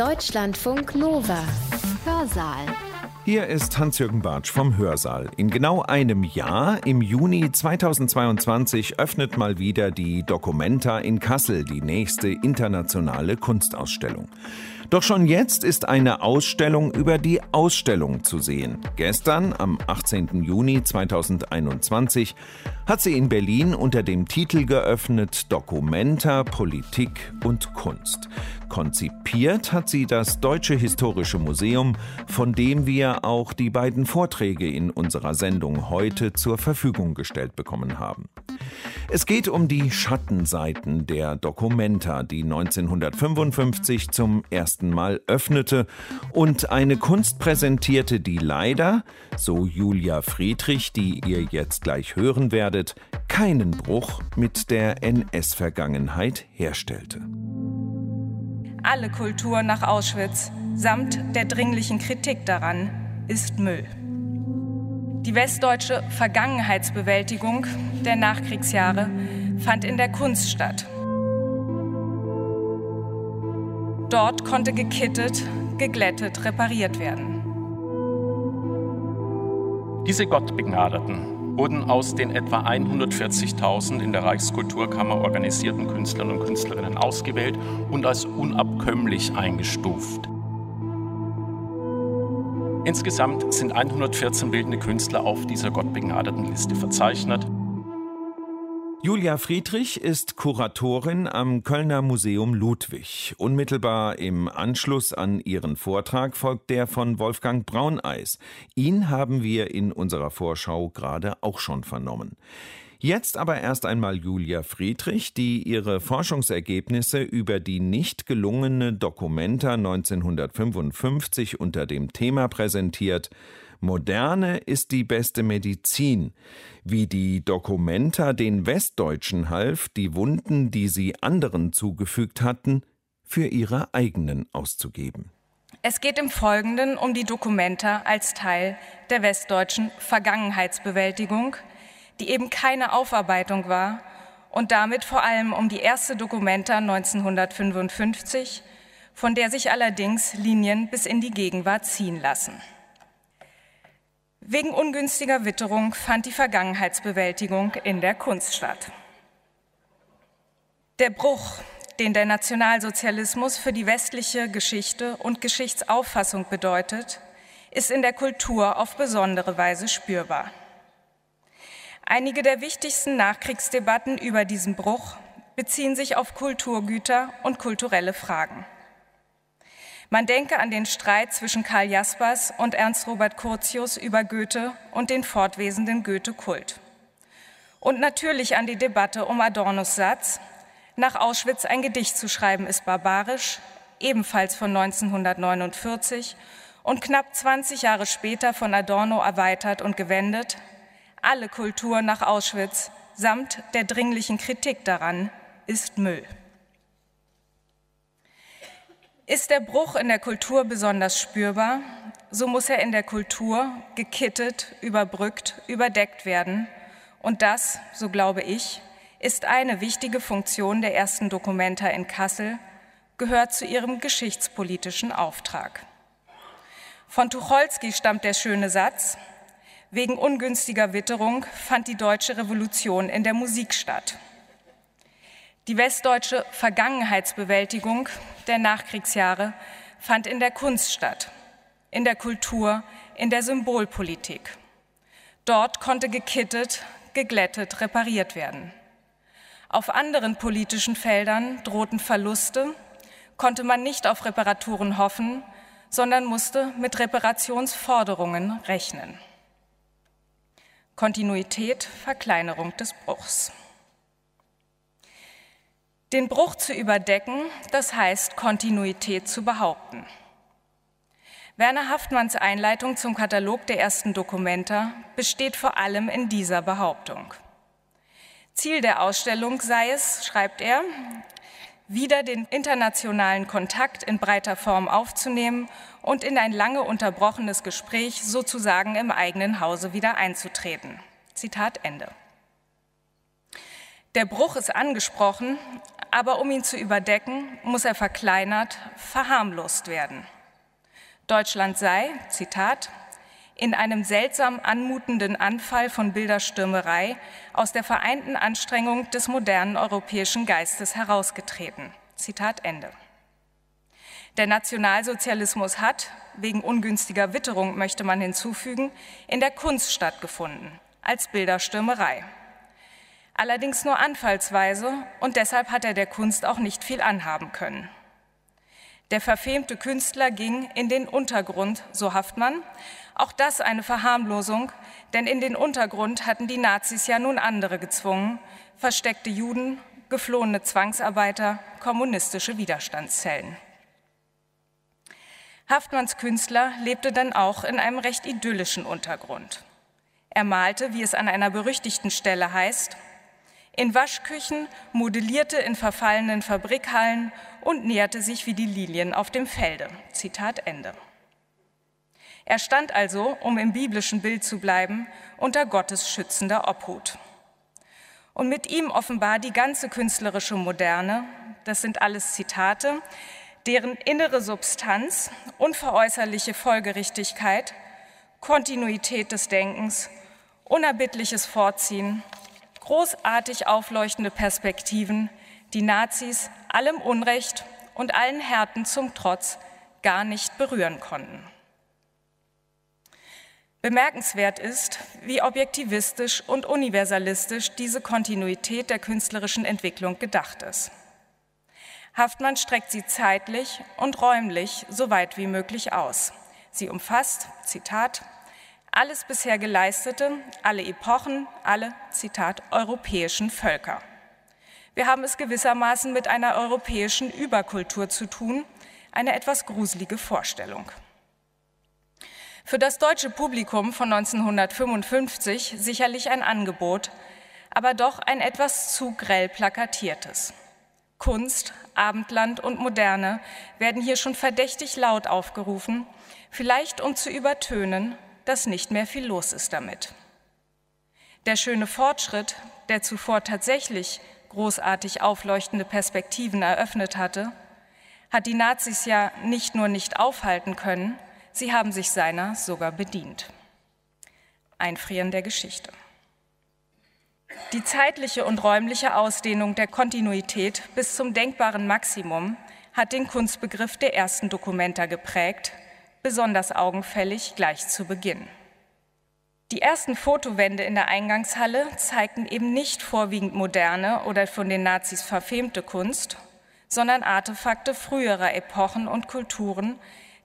Deutschlandfunk Nova. Hörsaal. Hier ist Hans-Jürgen Bartsch vom Hörsaal. In genau einem Jahr, im Juni 2022, öffnet mal wieder die Documenta in Kassel die nächste internationale Kunstausstellung. Doch schon jetzt ist eine Ausstellung über die Ausstellung zu sehen. Gestern, am 18. Juni 2021, hat sie in Berlin unter dem Titel geöffnet Documenta, Politik und Kunst. Konzipiert hat sie das Deutsche Historische Museum, von dem wir auch die beiden Vorträge in unserer Sendung heute zur Verfügung gestellt bekommen haben. Es geht um die Schattenseiten der Documenta, die 1955 zum ersten Mal öffnete und eine Kunst präsentierte, die leider, so Julia Friedrich, die ihr jetzt gleich hören werdet, keinen Bruch mit der NS-Vergangenheit herstellte. Alle Kultur nach Auschwitz samt der dringlichen Kritik daran ist Müll. Die westdeutsche Vergangenheitsbewältigung der Nachkriegsjahre fand in der Kunst statt. Dort konnte gekittet, geglättet, repariert werden. Diese Gottbegnadeten wurden aus den etwa 140.000 in der Reichskulturkammer organisierten Künstlern und Künstlerinnen ausgewählt und als unabkömmlich eingestuft. Insgesamt sind 114 bildende Künstler auf dieser gottbegnadeten Liste verzeichnet. Julia Friedrich ist Kuratorin am Kölner Museum Ludwig. Unmittelbar im Anschluss an ihren Vortrag folgt der von Wolfgang Brauneis. Ihn haben wir in unserer Vorschau gerade auch schon vernommen. Jetzt aber erst einmal Julia Friedrich, die ihre Forschungsergebnisse über die nicht gelungene Dokumenta 1955 unter dem Thema präsentiert Moderne ist die beste Medizin, wie die Dokumenta den Westdeutschen half, die Wunden, die sie anderen zugefügt hatten, für ihre eigenen auszugeben. Es geht im Folgenden um die Dokumenta als Teil der westdeutschen Vergangenheitsbewältigung, die eben keine Aufarbeitung war und damit vor allem um die erste Dokumenta 1955, von der sich allerdings Linien bis in die Gegenwart ziehen lassen. Wegen ungünstiger Witterung fand die Vergangenheitsbewältigung in der Kunst statt. Der Bruch, den der Nationalsozialismus für die westliche Geschichte und Geschichtsauffassung bedeutet, ist in der Kultur auf besondere Weise spürbar. Einige der wichtigsten Nachkriegsdebatten über diesen Bruch beziehen sich auf Kulturgüter und kulturelle Fragen. Man denke an den Streit zwischen Karl Jaspers und Ernst Robert Curtius über Goethe und den fortwesenden Goethe-Kult. Und natürlich an die Debatte um Adornos Satz, nach Auschwitz ein Gedicht zu schreiben ist barbarisch, ebenfalls von 1949 und knapp 20 Jahre später von Adorno erweitert und gewendet, alle Kultur nach Auschwitz samt der dringlichen Kritik daran ist Müll. Ist der Bruch in der Kultur besonders spürbar, so muss er in der Kultur gekittet, überbrückt, überdeckt werden. Und das, so glaube ich, ist eine wichtige Funktion der ersten Dokumenta in Kassel, gehört zu ihrem geschichtspolitischen Auftrag. Von Tucholsky stammt der schöne Satz, Wegen ungünstiger Witterung fand die deutsche Revolution in der Musik statt. Die westdeutsche Vergangenheitsbewältigung der Nachkriegsjahre fand in der Kunst statt, in der Kultur, in der Symbolpolitik. Dort konnte gekittet, geglättet, repariert werden. Auf anderen politischen Feldern drohten Verluste, konnte man nicht auf Reparaturen hoffen, sondern musste mit Reparationsforderungen rechnen. Kontinuität, Verkleinerung des Bruchs. Den Bruch zu überdecken, das heißt Kontinuität zu behaupten. Werner Haftmanns Einleitung zum Katalog der ersten Dokumenta besteht vor allem in dieser Behauptung. Ziel der Ausstellung sei es, schreibt er, wieder den internationalen Kontakt in breiter Form aufzunehmen und in ein lange unterbrochenes Gespräch sozusagen im eigenen Hause wieder einzutreten. Zitat Ende. Der Bruch ist angesprochen, aber um ihn zu überdecken, muss er verkleinert, verharmlost werden. Deutschland sei, Zitat, in einem seltsam anmutenden Anfall von Bilderstürmerei aus der vereinten Anstrengung des modernen europäischen Geistes herausgetreten. Zitat Ende. Der Nationalsozialismus hat, wegen ungünstiger Witterung möchte man hinzufügen, in der Kunst stattgefunden, als Bilderstürmerei. Allerdings nur anfallsweise und deshalb hat er der Kunst auch nicht viel anhaben können. Der verfemte Künstler ging in den Untergrund, so Haftmann. Auch das eine Verharmlosung, denn in den Untergrund hatten die Nazis ja nun andere gezwungen, versteckte Juden, geflohene Zwangsarbeiter, kommunistische Widerstandszellen. Haftmanns Künstler lebte dann auch in einem recht idyllischen Untergrund. Er malte, wie es an einer berüchtigten Stelle heißt, in Waschküchen, modellierte in verfallenen Fabrikhallen und näherte sich wie die Lilien auf dem Felde. Zitat Ende. Er stand also, um im biblischen Bild zu bleiben, unter Gottes schützender Obhut. Und mit ihm offenbar die ganze künstlerische Moderne, das sind alles Zitate, deren innere Substanz, unveräußerliche Folgerichtigkeit, Kontinuität des Denkens, unerbittliches Vorziehen, großartig aufleuchtende Perspektiven, die Nazis allem Unrecht und allen Härten zum Trotz gar nicht berühren konnten. Bemerkenswert ist, wie objektivistisch und universalistisch diese Kontinuität der künstlerischen Entwicklung gedacht ist. Haftmann streckt sie zeitlich und räumlich so weit wie möglich aus. Sie umfasst, Zitat, alles bisher Geleistete, alle Epochen, alle, Zitat, europäischen Völker. Wir haben es gewissermaßen mit einer europäischen Überkultur zu tun, eine etwas gruselige Vorstellung. Für das deutsche Publikum von 1955 sicherlich ein Angebot, aber doch ein etwas zu grell plakatiertes. Kunst, Abendland und Moderne werden hier schon verdächtig laut aufgerufen, vielleicht um zu übertönen, dass nicht mehr viel los ist damit. Der schöne Fortschritt, der zuvor tatsächlich großartig aufleuchtende Perspektiven eröffnet hatte, hat die Nazis ja nicht nur nicht aufhalten können, sie haben sich seiner sogar bedient. Einfrieren der Geschichte. Die zeitliche und räumliche Ausdehnung der Kontinuität bis zum denkbaren Maximum hat den Kunstbegriff der ersten Dokumenta geprägt, besonders augenfällig gleich zu Beginn. Die ersten Fotowände in der Eingangshalle zeigten eben nicht vorwiegend moderne oder von den Nazis verfemte Kunst, sondern Artefakte früherer Epochen und Kulturen,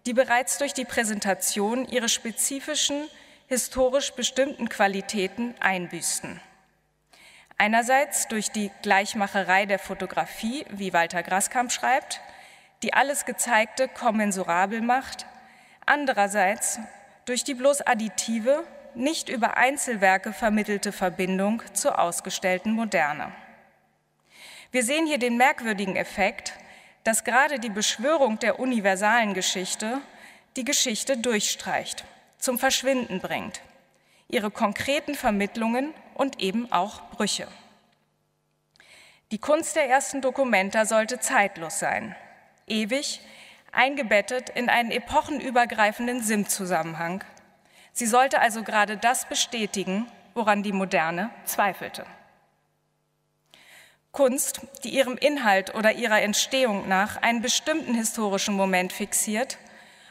die bereits durch die Präsentation ihre spezifischen, historisch bestimmten Qualitäten einbüßten. Einerseits durch die Gleichmacherei der Fotografie, wie Walter Graskamp schreibt, die alles Gezeigte kommensurabel macht, andererseits durch die bloß additive, nicht über Einzelwerke vermittelte Verbindung zur ausgestellten Moderne. Wir sehen hier den merkwürdigen Effekt, dass gerade die Beschwörung der universalen Geschichte die Geschichte durchstreicht, zum Verschwinden bringt, ihre konkreten Vermittlungen und eben auch Brüche. Die Kunst der ersten Dokumenta sollte zeitlos sein, ewig, eingebettet in einen epochenübergreifenden SIM-Zusammenhang. Sie sollte also gerade das bestätigen, woran die Moderne zweifelte. Kunst, die ihrem Inhalt oder ihrer Entstehung nach einen bestimmten historischen Moment fixiert,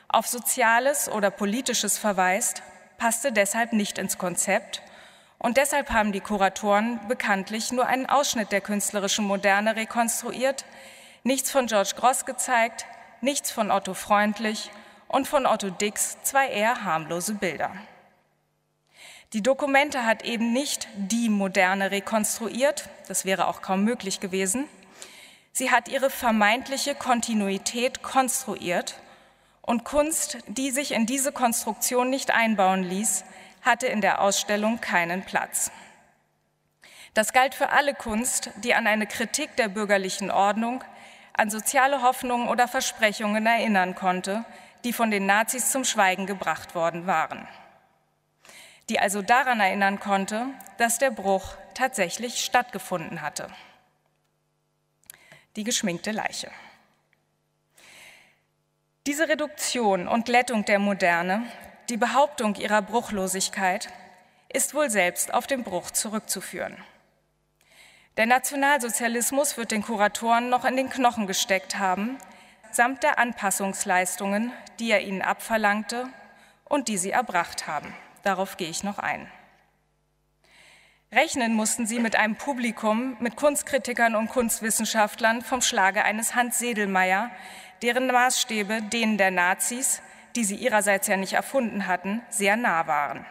auf Soziales oder Politisches verweist, passte deshalb nicht ins Konzept und deshalb haben die Kuratoren bekanntlich nur einen Ausschnitt der künstlerischen Moderne rekonstruiert, nichts von George Gross gezeigt, nichts von Otto Freundlich und von Otto Dix zwei eher harmlose Bilder. Die Dokumente hat eben nicht die Moderne rekonstruiert, das wäre auch kaum möglich gewesen. Sie hat ihre vermeintliche Kontinuität konstruiert und Kunst, die sich in diese Konstruktion nicht einbauen ließ, hatte in der Ausstellung keinen Platz. Das galt für alle Kunst, die an eine Kritik der bürgerlichen Ordnung, an soziale Hoffnungen oder Versprechungen erinnern konnte, die von den Nazis zum Schweigen gebracht worden waren. Die also daran erinnern konnte, dass der Bruch tatsächlich stattgefunden hatte. die geschminkte Leiche. Diese Reduktion und Glättung der Moderne, die Behauptung ihrer Bruchlosigkeit, ist wohl selbst auf den Bruch zurückzuführen. Der Nationalsozialismus wird den Kuratoren noch in den Knochen gesteckt haben, samt der Anpassungsleistungen, die er ihnen abverlangte und die sie erbracht haben. Darauf gehe ich noch ein. Rechnen mussten sie mit einem Publikum, mit Kunstkritikern und Kunstwissenschaftlern vom Schlage eines Hans Sedelmeier, deren Maßstäbe denen der Nazis, die sie ihrerseits ja nicht erfunden hatten, sehr nah waren.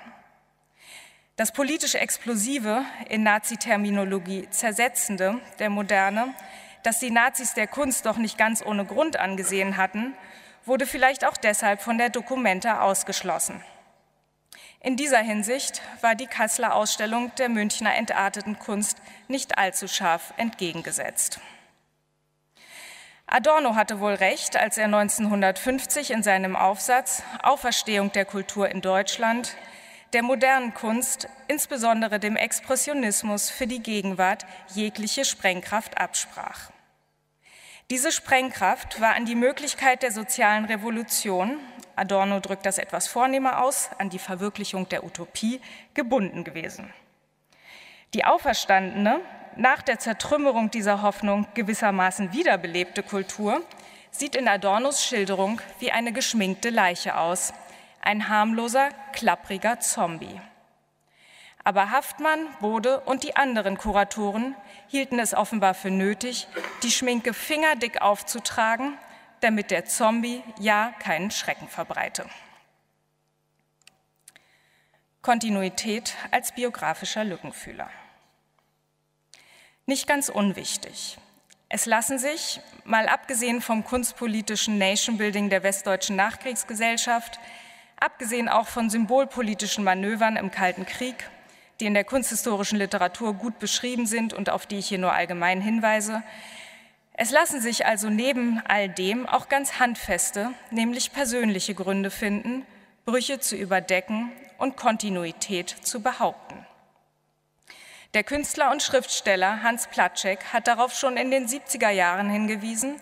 Das politisch Explosive, in Nazi-Terminologie Zersetzende der Moderne, das die Nazis der Kunst doch nicht ganz ohne Grund angesehen hatten, wurde vielleicht auch deshalb von der Documenta ausgeschlossen. In dieser Hinsicht war die Kasseler Ausstellung der Münchner entarteten Kunst nicht allzu scharf entgegengesetzt. Adorno hatte wohl recht, als er 1950 in seinem Aufsatz Auferstehung der Kultur in Deutschland der modernen Kunst, insbesondere dem Expressionismus für die Gegenwart, jegliche Sprengkraft absprach. Diese Sprengkraft war an die Möglichkeit der sozialen Revolution, Adorno drückt das etwas vornehmer aus, an die Verwirklichung der Utopie gebunden gewesen. Die auferstandene, nach der Zertrümmerung dieser Hoffnung gewissermaßen wiederbelebte Kultur sieht in Adornos Schilderung wie eine geschminkte Leiche aus, ein harmloser, klappriger Zombie. Aber Haftmann, Bode und die anderen Kuratoren hielten es offenbar für nötig, die Schminke fingerdick aufzutragen, damit der Zombie ja keinen Schrecken verbreite. Kontinuität als biografischer Lückenfühler. Nicht ganz unwichtig. Es lassen sich, mal abgesehen vom kunstpolitischen Nation-Building der westdeutschen Nachkriegsgesellschaft, abgesehen auch von symbolpolitischen Manövern im Kalten Krieg, die in der kunsthistorischen Literatur gut beschrieben sind und auf die ich hier nur allgemein hinweise. Es lassen sich also neben all dem auch ganz handfeste, nämlich persönliche Gründe finden, Brüche zu überdecken und Kontinuität zu behaupten. Der Künstler und Schriftsteller Hans Platschek hat darauf schon in den 70er Jahren hingewiesen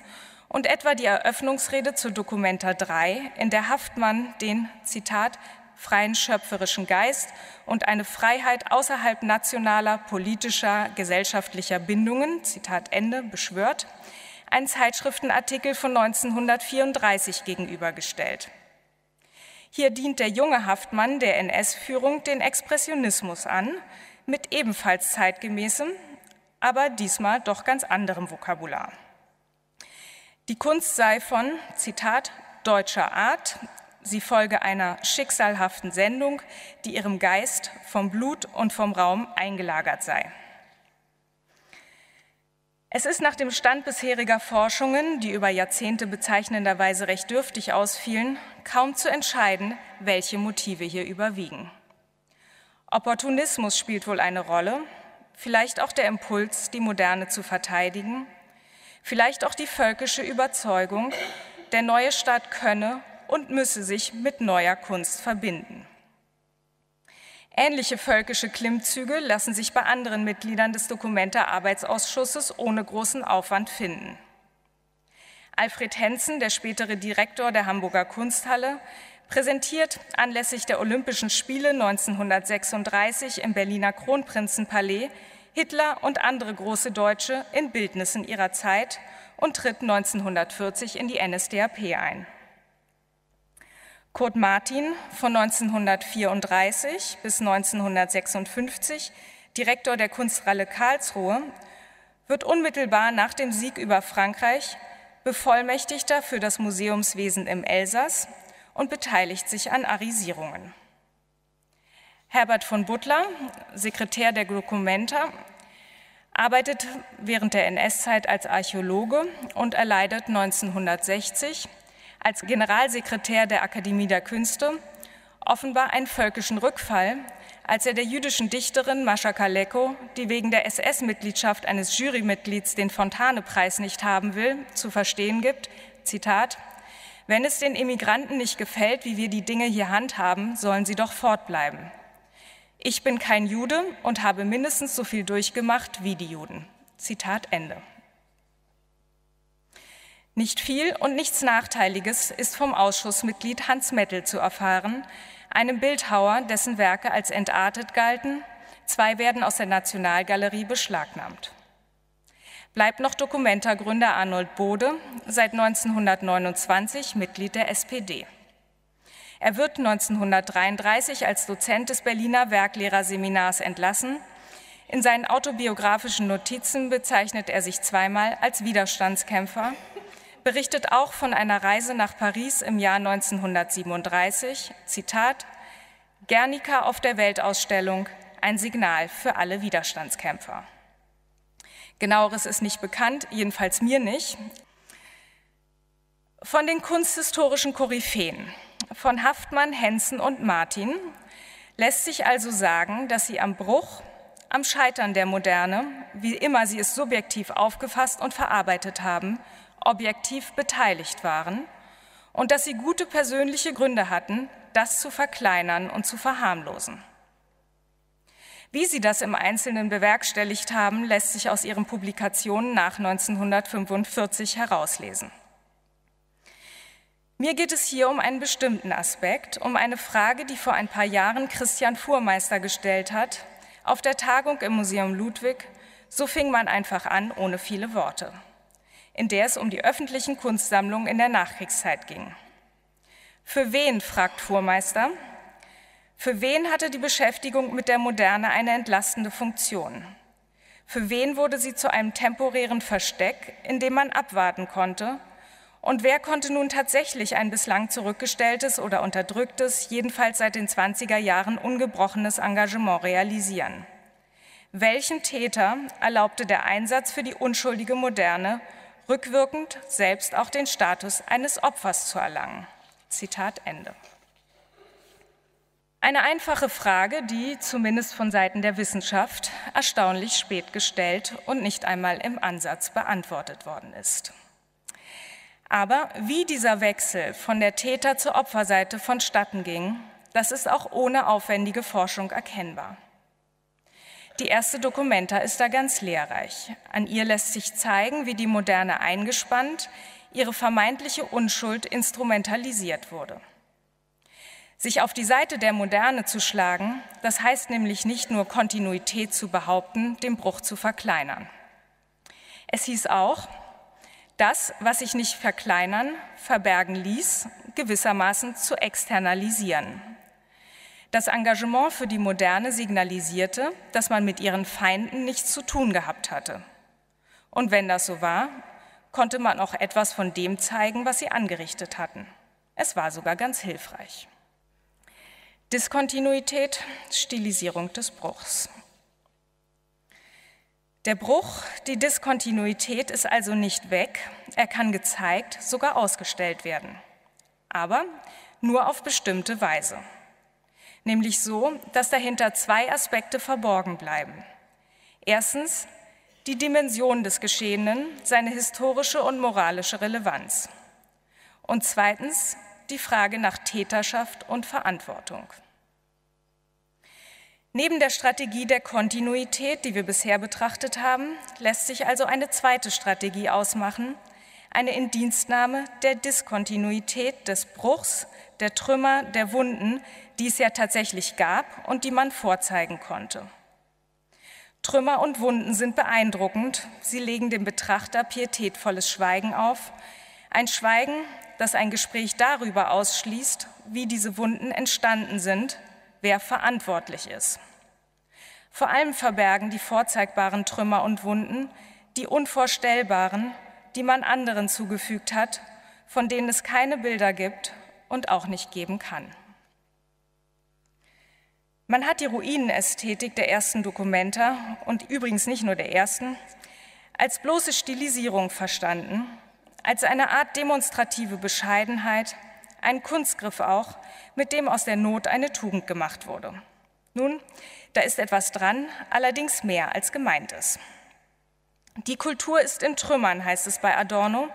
und etwa die Eröffnungsrede zur Dokumenta 3, in der Haftmann den, Zitat, freien schöpferischen Geist und eine Freiheit außerhalb nationaler, politischer, gesellschaftlicher Bindungen, Zitat Ende, beschwört, einen Zeitschriftenartikel von 1934 gegenübergestellt. Hier dient der junge Haftmann der NS-Führung den Expressionismus an, mit ebenfalls zeitgemäßem, aber diesmal doch ganz anderem Vokabular. Die Kunst sei von, Zitat, deutscher Art, sie folge einer schicksalhaften Sendung, die ihrem Geist vom Blut und vom Raum eingelagert sei. Es ist nach dem Stand bisheriger Forschungen, die über Jahrzehnte bezeichnenderweise recht dürftig ausfielen, kaum zu entscheiden, welche Motive hier überwiegen. Opportunismus spielt wohl eine Rolle, vielleicht auch der Impuls, die Moderne zu verteidigen, vielleicht auch die völkische Überzeugung, der neue Staat könne und müsse sich mit neuer Kunst verbinden. Ähnliche völkische Klimmzüge lassen sich bei anderen Mitgliedern des Dokumenta-Arbeitsausschusses ohne großen Aufwand finden. Alfred Hensen, der spätere Direktor der Hamburger Kunsthalle, präsentiert anlässlich der Olympischen Spiele 1936 im Berliner Kronprinzenpalais Hitler und andere große Deutsche in Bildnissen ihrer Zeit und tritt 1940 in die NSDAP ein. Kurt Martin von 1934 bis 1956, Direktor der Kunsthalle Karlsruhe, wird unmittelbar nach dem Sieg über Frankreich Bevollmächtigter für das Museumswesen im Elsass und beteiligt sich an Arisierungen. Herbert von Butler, Sekretär der Documenta, arbeitet während der NS-Zeit als Archäologe und erleidet 1960 als Generalsekretär der Akademie der Künste offenbar einen völkischen Rückfall, als er der jüdischen Dichterin Mascha Kaleko, die wegen der SS-Mitgliedschaft eines Jurymitglieds den Fontane-Preis nicht haben will, zu verstehen gibt, Zitat, wenn es den Immigranten nicht gefällt, wie wir die Dinge hier handhaben, sollen sie doch fortbleiben. Ich bin kein Jude und habe mindestens so viel durchgemacht wie die Juden. Zitat Ende. Nicht viel und nichts Nachteiliges ist vom Ausschussmitglied Hans Mettel zu erfahren, einem Bildhauer, dessen Werke als entartet galten. Zwei werden aus der Nationalgalerie beschlagnahmt. Bleibt noch Dokumenta-Gründer Arnold Bode, seit 1929 Mitglied der SPD. Er wird 1933 als Dozent des Berliner Werklehrerseminars entlassen. In seinen autobiografischen Notizen bezeichnet er sich zweimal als Widerstandskämpfer, berichtet auch von einer Reise nach Paris im Jahr 1937, Zitat, Guernica auf der Weltausstellung, ein Signal für alle Widerstandskämpfer. Genaueres ist nicht bekannt, jedenfalls mir nicht. Von den kunsthistorischen Koryphäen, von Haftmann, Hensen und Martin, lässt sich also sagen, dass sie am Bruch, am Scheitern der Moderne, wie immer sie es subjektiv aufgefasst und verarbeitet haben, objektiv beteiligt waren und dass sie gute persönliche Gründe hatten, das zu verkleinern und zu verharmlosen. Wie sie das im Einzelnen bewerkstelligt haben, lässt sich aus ihren Publikationen nach 1945 herauslesen. Mir geht es hier um einen bestimmten Aspekt, um eine Frage, die vor ein paar Jahren Christian Fuhrmeister gestellt hat, auf der Tagung im Museum Ludwig, so fing man einfach an, ohne viele Worte, in der es um die öffentlichen Kunstsammlungen in der Nachkriegszeit ging. Für wen, fragt Fuhrmeister, für wen hatte die Beschäftigung mit der Moderne eine entlastende Funktion? Für wen wurde sie zu einem temporären Versteck, in dem man abwarten konnte? Und wer konnte nun tatsächlich ein bislang zurückgestelltes oder unterdrücktes, jedenfalls seit den 20er Jahren ungebrochenes Engagement realisieren? Welchen Täter erlaubte der Einsatz für die unschuldige Moderne, rückwirkend selbst auch den Status eines Opfers zu erlangen? Zitat Ende. Eine einfache Frage, die zumindest von Seiten der Wissenschaft erstaunlich spät gestellt und nicht einmal im Ansatz beantwortet worden ist. Aber wie dieser Wechsel von der Täter- zur Opferseite vonstatten ging, das ist auch ohne aufwendige Forschung erkennbar. Die erste Dokumenta ist da ganz lehrreich. An ihr lässt sich zeigen, wie die Moderne eingespannt, ihre vermeintliche Unschuld instrumentalisiert wurde. Sich auf die Seite der Moderne zu schlagen, das heißt nämlich nicht nur Kontinuität zu behaupten, den Bruch zu verkleinern. Es hieß auch, das, was sich nicht verkleinern, verbergen ließ, gewissermaßen zu externalisieren. Das Engagement für die Moderne signalisierte, dass man mit ihren Feinden nichts zu tun gehabt hatte. Und wenn das so war, konnte man auch etwas von dem zeigen, was sie angerichtet hatten. Es war sogar ganz hilfreich. Diskontinuität, Stilisierung des Bruchs. Der Bruch, die Diskontinuität ist also nicht weg, er kann gezeigt, sogar ausgestellt werden, aber nur auf bestimmte Weise. Nämlich so, dass dahinter zwei Aspekte verborgen bleiben. Erstens die Dimension des Geschehenen, seine historische und moralische Relevanz. Und zweitens die Frage nach Täterschaft und Verantwortung. Neben der Strategie der Kontinuität, die wir bisher betrachtet haben, lässt sich also eine zweite Strategie ausmachen, eine Indienstnahme der Diskontinuität des Bruchs, der Trümmer, der Wunden, die es ja tatsächlich gab und die man vorzeigen konnte. Trümmer und Wunden sind beeindruckend, sie legen dem Betrachter pietätvolles Schweigen auf, ein Schweigen, das ein Gespräch darüber ausschließt, wie diese Wunden entstanden sind, wer verantwortlich ist. Vor allem verbergen die vorzeigbaren Trümmer und Wunden die unvorstellbaren, die man anderen zugefügt hat, von denen es keine Bilder gibt und auch nicht geben kann. Man hat die Ruinenästhetik der ersten Dokumenta und übrigens nicht nur der ersten als bloße Stilisierung verstanden, als eine Art demonstrative Bescheidenheit, ein Kunstgriff auch, mit dem aus der Not eine Tugend gemacht wurde. Nun, da ist etwas dran, allerdings mehr als gemeint ist. Die Kultur ist in Trümmern, heißt es bei Adorno,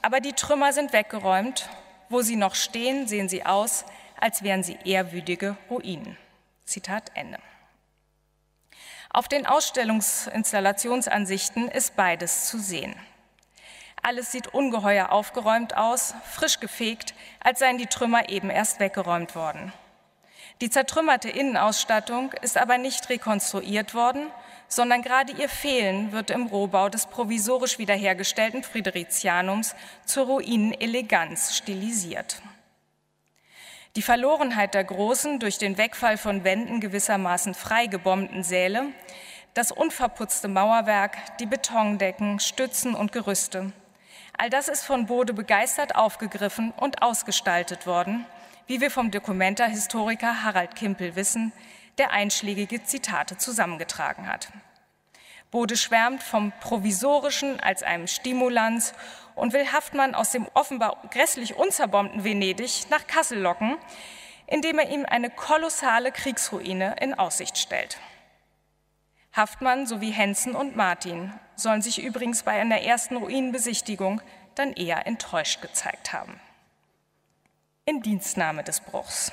aber die Trümmer sind weggeräumt. Wo sie noch stehen, sehen sie aus, als wären sie ehrwürdige Ruinen. Zitat Ende. Auf den Ausstellungsinstallationsansichten ist beides zu sehen. Alles sieht ungeheuer aufgeräumt aus, frisch gefegt, als seien die Trümmer eben erst weggeräumt worden. Die zertrümmerte Innenausstattung ist aber nicht rekonstruiert worden, sondern gerade ihr Fehlen wird im Rohbau des provisorisch wiederhergestellten Fridericianums zur Ruineneleganz stilisiert. Die Verlorenheit der großen, durch den Wegfall von Wänden gewissermaßen freigebombten Säle, das unverputzte Mauerwerk, die Betondecken, Stützen und Gerüste. All das ist von Bode begeistert aufgegriffen und ausgestaltet worden, wie wir vom Dokumenta-Historiker Harald Kimpel wissen, der einschlägige Zitate zusammengetragen hat. Bode schwärmt vom Provisorischen als einem Stimulans und will Haftmann aus dem offenbar grässlich unzerbombten Venedig nach Kassel locken, indem er ihm eine kolossale Kriegsruine in Aussicht stellt. Haftmann sowie Hensen und Martin sollen sich übrigens bei einer ersten Ruinenbesichtigung dann eher enttäuscht gezeigt haben. In Dienstnahme des Bruchs.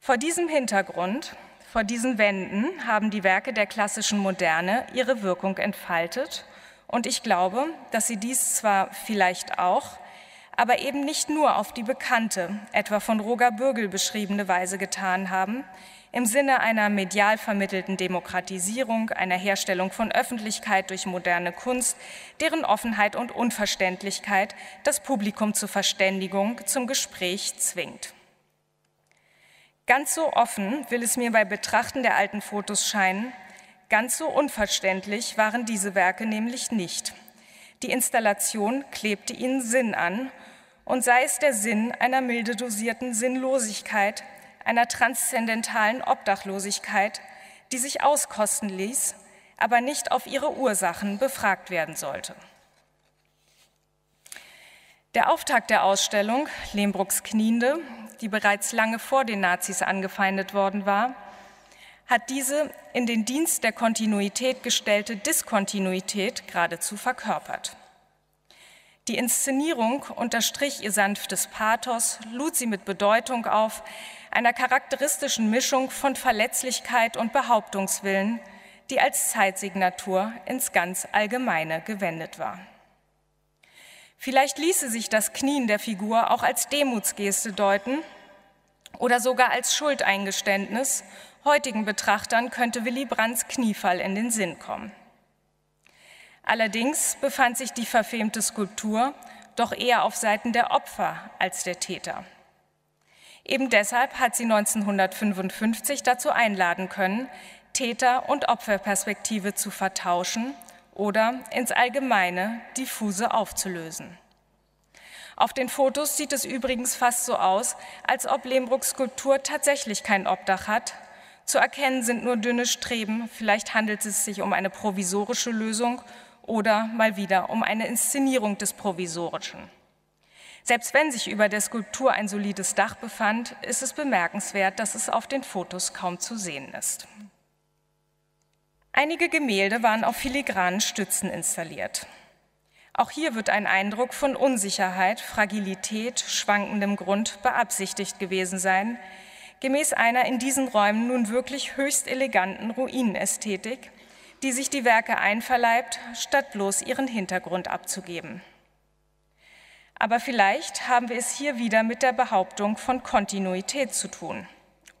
Vor diesem Hintergrund, vor diesen Wänden haben die Werke der klassischen Moderne ihre Wirkung entfaltet und ich glaube, dass sie dies zwar vielleicht auch, aber eben nicht nur auf die bekannte, etwa von Roger Bürgel beschriebene Weise getan haben, im Sinne einer medial vermittelten Demokratisierung, einer Herstellung von Öffentlichkeit durch moderne Kunst, deren Offenheit und Unverständlichkeit das Publikum zur Verständigung, zum Gespräch zwingt. Ganz so offen will es mir bei Betrachten der alten Fotos scheinen, ganz so unverständlich waren diese Werke nämlich nicht. Die Installation klebte ihnen Sinn an, und sei es der Sinn einer milde dosierten Sinnlosigkeit, einer transzendentalen Obdachlosigkeit, die sich auskosten ließ, aber nicht auf ihre Ursachen befragt werden sollte. Der Auftakt der Ausstellung Lehmbrucks Kniende die bereits lange vor den Nazis angefeindet worden war, hat diese in den Dienst der Kontinuität gestellte Diskontinuität geradezu verkörpert. Die Inszenierung unterstrich ihr sanftes Pathos, lud sie mit Bedeutung auf, einer charakteristischen Mischung von Verletzlichkeit und Behauptungswillen, die als Zeitsignatur ins ganz Allgemeine gewendet war. Vielleicht ließe sich das Knien der Figur auch als Demutsgeste deuten oder sogar als Schuldeingeständnis. Heutigen Betrachtern könnte Willy Brandts Kniefall in den Sinn kommen. Allerdings befand sich die verfemte Skulptur doch eher auf Seiten der Opfer als der Täter. Eben deshalb hat sie 1955 dazu einladen können, Täter- und Opferperspektive zu vertauschen oder ins Allgemeine diffuse aufzulösen. Auf den Fotos sieht es übrigens fast so aus, als ob Lehmbrucks Skulptur tatsächlich kein Obdach hat. Zu erkennen sind nur dünne Streben, vielleicht handelt es sich um eine provisorische Lösung oder mal wieder um eine Inszenierung des Provisorischen. Selbst wenn sich über der Skulptur ein solides Dach befand, ist es bemerkenswert, dass es auf den Fotos kaum zu sehen ist. Einige Gemälde waren auf filigranen Stützen installiert. Auch hier wird ein Eindruck von Unsicherheit, Fragilität, schwankendem Grund beabsichtigt gewesen sein, gemäß einer in diesen Räumen nun wirklich höchst eleganten Ruinenästhetik, die sich die Werke einverleibt, statt bloß ihren Hintergrund abzugeben. Aber vielleicht haben wir es hier wieder mit der Behauptung von Kontinuität zu tun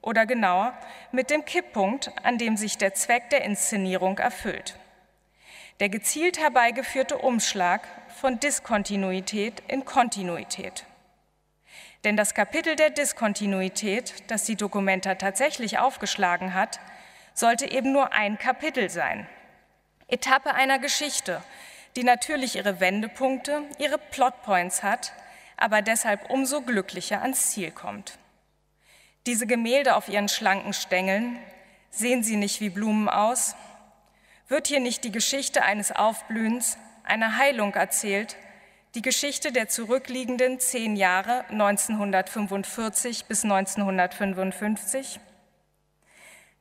oder genauer mit dem Kipppunkt, an dem sich der Zweck der Inszenierung erfüllt. Der gezielt herbeigeführte Umschlag von Diskontinuität in Kontinuität. Denn das Kapitel der Diskontinuität, das die Dokumenta tatsächlich aufgeschlagen hat, sollte eben nur ein Kapitel sein. Etappe einer Geschichte, die natürlich ihre Wendepunkte, ihre Plotpoints hat, aber deshalb umso glücklicher ans Ziel kommt. Diese Gemälde auf ihren schlanken Stängeln, sehen sie nicht wie Blumen aus? Wird hier nicht die Geschichte eines Aufblühens, einer Heilung erzählt, die Geschichte der zurückliegenden zehn Jahre 1945 bis 1955?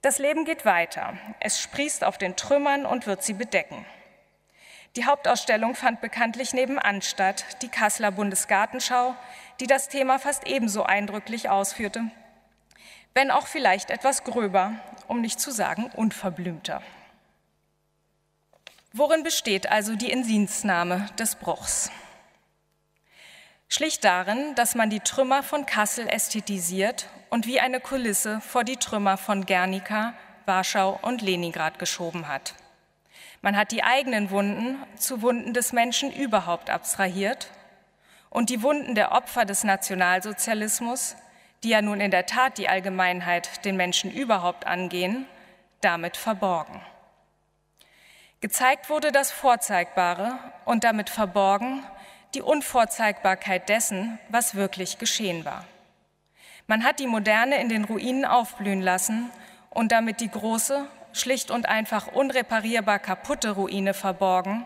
Das Leben geht weiter. Es sprießt auf den Trümmern und wird sie bedecken. Die Hauptausstellung fand bekanntlich nebenan statt, die Kasseler Bundesgartenschau, die das Thema fast ebenso eindrücklich ausführte wenn auch vielleicht etwas gröber, um nicht zu sagen unverblümter. Worin besteht also die Insinsnahme des Bruchs? Schlicht darin, dass man die Trümmer von Kassel ästhetisiert und wie eine Kulisse vor die Trümmer von Guernica, Warschau und Leningrad geschoben hat. Man hat die eigenen Wunden zu Wunden des Menschen überhaupt abstrahiert und die Wunden der Opfer des Nationalsozialismus, die ja nun in der Tat die Allgemeinheit den Menschen überhaupt angehen, damit verborgen. Gezeigt wurde das Vorzeigbare und damit verborgen die Unvorzeigbarkeit dessen, was wirklich geschehen war. Man hat die Moderne in den Ruinen aufblühen lassen und damit die große, schlicht und einfach unreparierbar kaputte Ruine verborgen,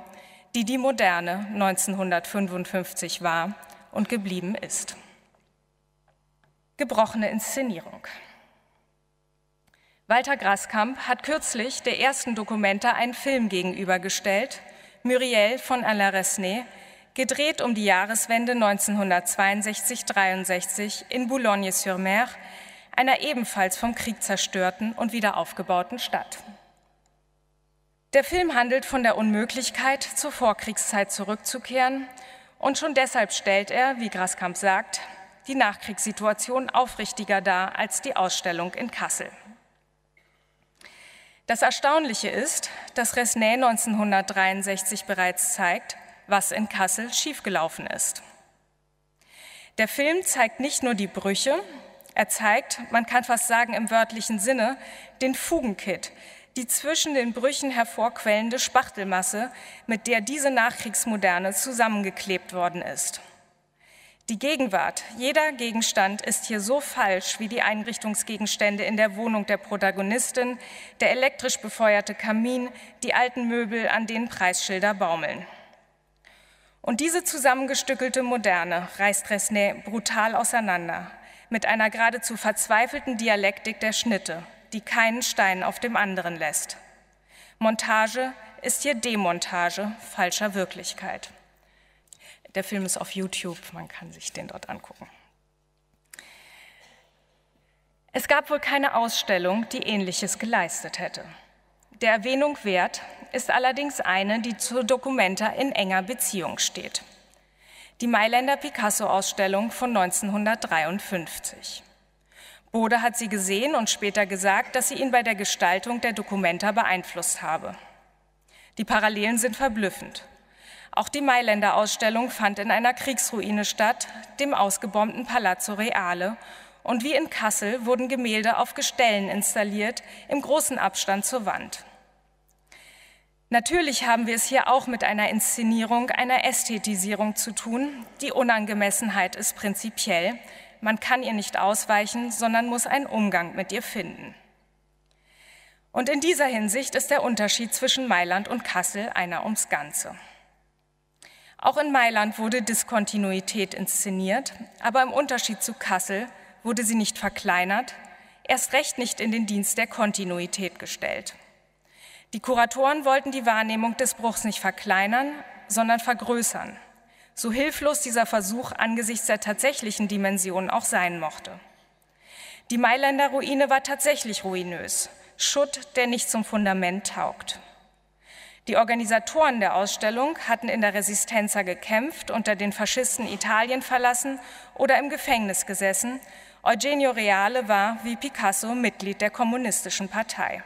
die die Moderne 1955 war und geblieben ist. Gebrochene Inszenierung. Walter Graskamp hat kürzlich der ersten Dokumenta einen Film gegenübergestellt, Muriel von Alain Resnais, gedreht um die Jahreswende 1962-63 in Boulogne-sur-Mer, einer ebenfalls vom Krieg zerstörten und wieder aufgebauten Stadt. Der Film handelt von der Unmöglichkeit, zur Vorkriegszeit zurückzukehren und schon deshalb stellt er, wie Graskamp sagt, die Nachkriegssituation aufrichtiger dar als die Ausstellung in Kassel. Das Erstaunliche ist, dass Resnais 1963 bereits zeigt, was in Kassel schiefgelaufen ist. Der Film zeigt nicht nur die Brüche, er zeigt, man kann fast sagen im wörtlichen Sinne, den Fugenkit, die zwischen den Brüchen hervorquellende Spachtelmasse, mit der diese Nachkriegsmoderne zusammengeklebt worden ist. Die Gegenwart, jeder Gegenstand ist hier so falsch wie die Einrichtungsgegenstände in der Wohnung der Protagonistin, der elektrisch befeuerte Kamin, die alten Möbel, an denen Preisschilder baumeln. Und diese zusammengestückelte Moderne reißt Resnais brutal auseinander, mit einer geradezu verzweifelten Dialektik der Schnitte, die keinen Stein auf dem anderen lässt. Montage ist hier Demontage falscher Wirklichkeit. Der Film ist auf YouTube, man kann sich den dort angucken. Es gab wohl keine Ausstellung, die ähnliches geleistet hätte. Der Erwähnung wert ist allerdings eine, die zur Documenta in enger Beziehung steht. Die Mailänder Picasso-Ausstellung von 1953. Bode hat sie gesehen und später gesagt, dass sie ihn bei der Gestaltung der Documenta beeinflusst habe. Die Parallelen sind verblüffend. Auch die Mailänder Ausstellung fand in einer Kriegsruine statt, dem ausgebombten Palazzo Reale. Und wie in Kassel wurden Gemälde auf Gestellen installiert, im großen Abstand zur Wand. Natürlich haben wir es hier auch mit einer Inszenierung, einer Ästhetisierung zu tun. Die Unangemessenheit ist prinzipiell. Man kann ihr nicht ausweichen, sondern muss einen Umgang mit ihr finden. Und in dieser Hinsicht ist der Unterschied zwischen Mailand und Kassel einer ums Ganze. Auch in Mailand wurde Diskontinuität inszeniert, aber im Unterschied zu Kassel wurde sie nicht verkleinert, erst recht nicht in den Dienst der Kontinuität gestellt. Die Kuratoren wollten die Wahrnehmung des Bruchs nicht verkleinern, sondern vergrößern, so hilflos dieser Versuch angesichts der tatsächlichen Dimensionen auch sein mochte. Die Mailänder Ruine war tatsächlich ruinös, Schutt, der nicht zum Fundament taugt. Die Organisatoren der Ausstellung hatten in der Resistenza gekämpft, unter den Faschisten Italien verlassen oder im Gefängnis gesessen. Eugenio Reale war wie Picasso Mitglied der Kommunistischen Partei.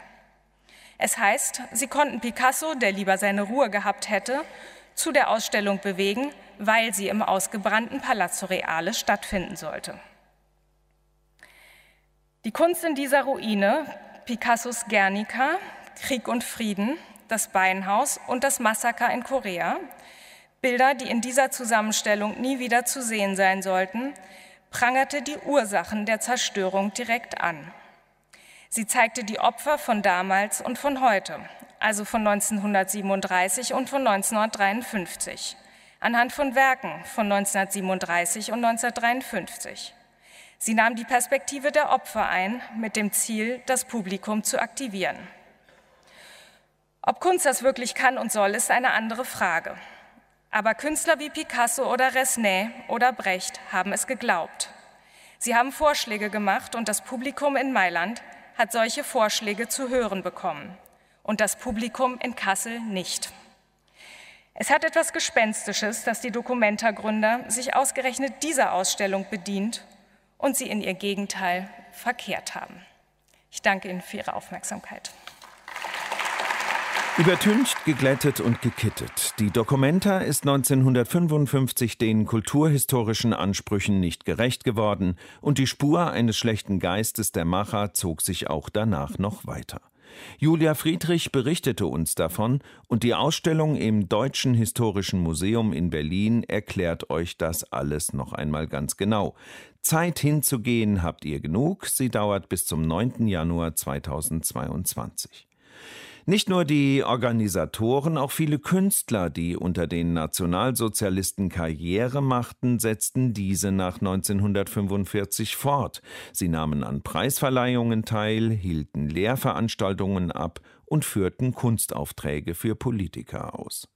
Es heißt, sie konnten Picasso, der lieber seine Ruhe gehabt hätte, zu der Ausstellung bewegen, weil sie im ausgebrannten Palazzo Reale stattfinden sollte. Die Kunst in dieser Ruine, Picassos Guernica, Krieg und Frieden, das Beinhaus und das Massaker in Korea, Bilder, die in dieser Zusammenstellung nie wieder zu sehen sein sollten, prangerte die Ursachen der Zerstörung direkt an. Sie zeigte die Opfer von damals und von heute, also von 1937 und von 1953, anhand von Werken von 1937 und 1953. Sie nahm die Perspektive der Opfer ein, mit dem Ziel, das Publikum zu aktivieren. Ob Kunst das wirklich kann und soll, ist eine andere Frage. Aber Künstler wie Picasso oder Resnais oder Brecht haben es geglaubt. Sie haben Vorschläge gemacht und das Publikum in Mailand hat solche Vorschläge zu hören bekommen und das Publikum in Kassel nicht. Es hat etwas Gespenstisches, dass die Documenta-Gründer sich ausgerechnet dieser Ausstellung bedient und sie in ihr Gegenteil verkehrt haben. Ich danke Ihnen für Ihre Aufmerksamkeit. Übertüncht, geglättet und gekittet. Die Documenta ist 1955 den kulturhistorischen Ansprüchen nicht gerecht geworden und die Spur eines schlechten Geistes der Macher zog sich auch danach noch weiter. Julia Friedrich berichtete uns davon und die Ausstellung im Deutschen Historischen Museum in Berlin erklärt euch das alles noch einmal ganz genau. Zeit hinzugehen habt ihr genug, sie dauert bis zum 9. Januar 2022. Nicht nur die Organisatoren, auch viele Künstler, die unter den Nationalsozialisten Karriere machten, setzten diese nach 1945 fort. Sie nahmen an Preisverleihungen teil, hielten Lehrveranstaltungen ab und führten Kunstaufträge für Politiker aus.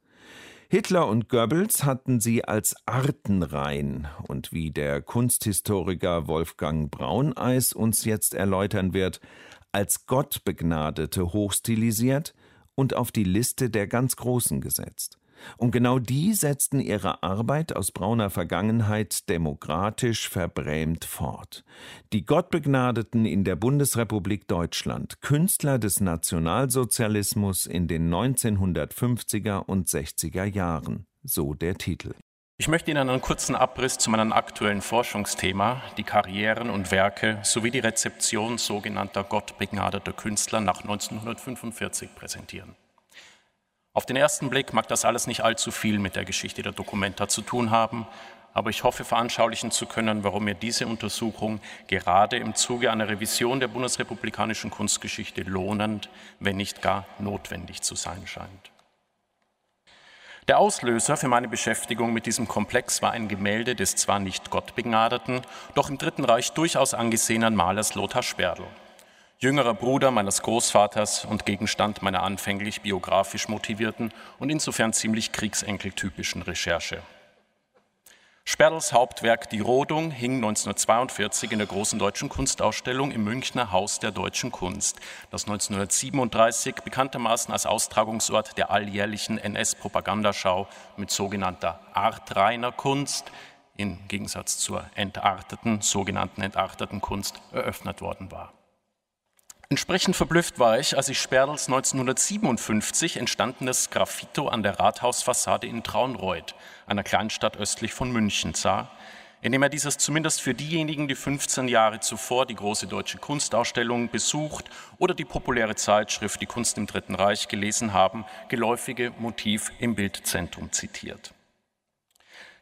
Hitler und Goebbels hatten sie als Artenrein und wie der Kunsthistoriker Wolfgang Brauneis uns jetzt erläutern wird, als Gottbegnadete hochstilisiert und auf die Liste der ganz Großen gesetzt. Und genau die setzten ihre Arbeit aus brauner Vergangenheit demokratisch verbrämt fort. Die Gottbegnadeten in der Bundesrepublik Deutschland, Künstler des Nationalsozialismus in den 1950er und 60er Jahren, so der Titel. Ich möchte Ihnen einen kurzen Abriss zu meinem aktuellen Forschungsthema, die Karrieren und Werke sowie die Rezeption sogenannter gottbegnadeter Künstler nach 1945 präsentieren. Auf den ersten Blick mag das alles nicht allzu viel mit der Geschichte der Dokumenta zu tun haben, aber ich hoffe veranschaulichen zu können, warum mir diese Untersuchung gerade im Zuge einer Revision der bundesrepublikanischen Kunstgeschichte lohnend, wenn nicht gar notwendig zu sein scheint. Der Auslöser für meine Beschäftigung mit diesem Komplex war ein Gemälde des zwar nicht gottbegnadeten, doch im Dritten Reich durchaus angesehenen Malers Lothar Sperdl. Jüngerer Bruder meines Großvaters und Gegenstand meiner anfänglich biografisch motivierten und insofern ziemlich kriegsenkeltypischen Recherche. Sperls Hauptwerk Die Rodung hing 1942 in der Großen Deutschen Kunstausstellung im Münchner Haus der Deutschen Kunst, das 1937 bekanntermaßen als Austragungsort der alljährlichen NS-Propagandaschau mit sogenannter artreiner Kunst im Gegensatz zur entarteten, sogenannten entarteten Kunst eröffnet worden war. Entsprechend verblüfft war ich, als ich Sperls 1957 entstandenes Graffito an der Rathausfassade in Traunreuth, einer Kleinstadt östlich von München, sah, indem er dieses zumindest für diejenigen, die 15 Jahre zuvor die große deutsche Kunstausstellung besucht oder die populäre Zeitschrift Die Kunst im Dritten Reich gelesen haben, geläufige Motiv im Bildzentrum zitiert.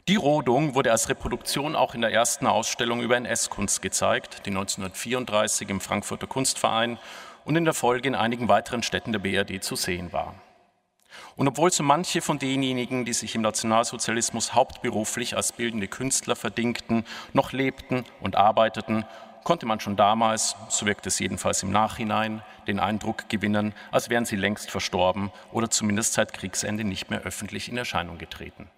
Die Rodung wurde als Reproduktion auch in der ersten Ausstellung über NS-Kunst gezeigt, die 1934 im Frankfurter Kunstverein und in der Folge in einigen weiteren Städten der BRD zu sehen war. Und obwohl so manche von denjenigen, die sich im Nationalsozialismus hauptberuflich als bildende Künstler verdingten, noch lebten und arbeiteten, konnte man schon damals, so wirkt es jedenfalls im Nachhinein, den Eindruck gewinnen, als wären sie längst verstorben oder zumindest seit Kriegsende nicht mehr öffentlich in Erscheinung getreten.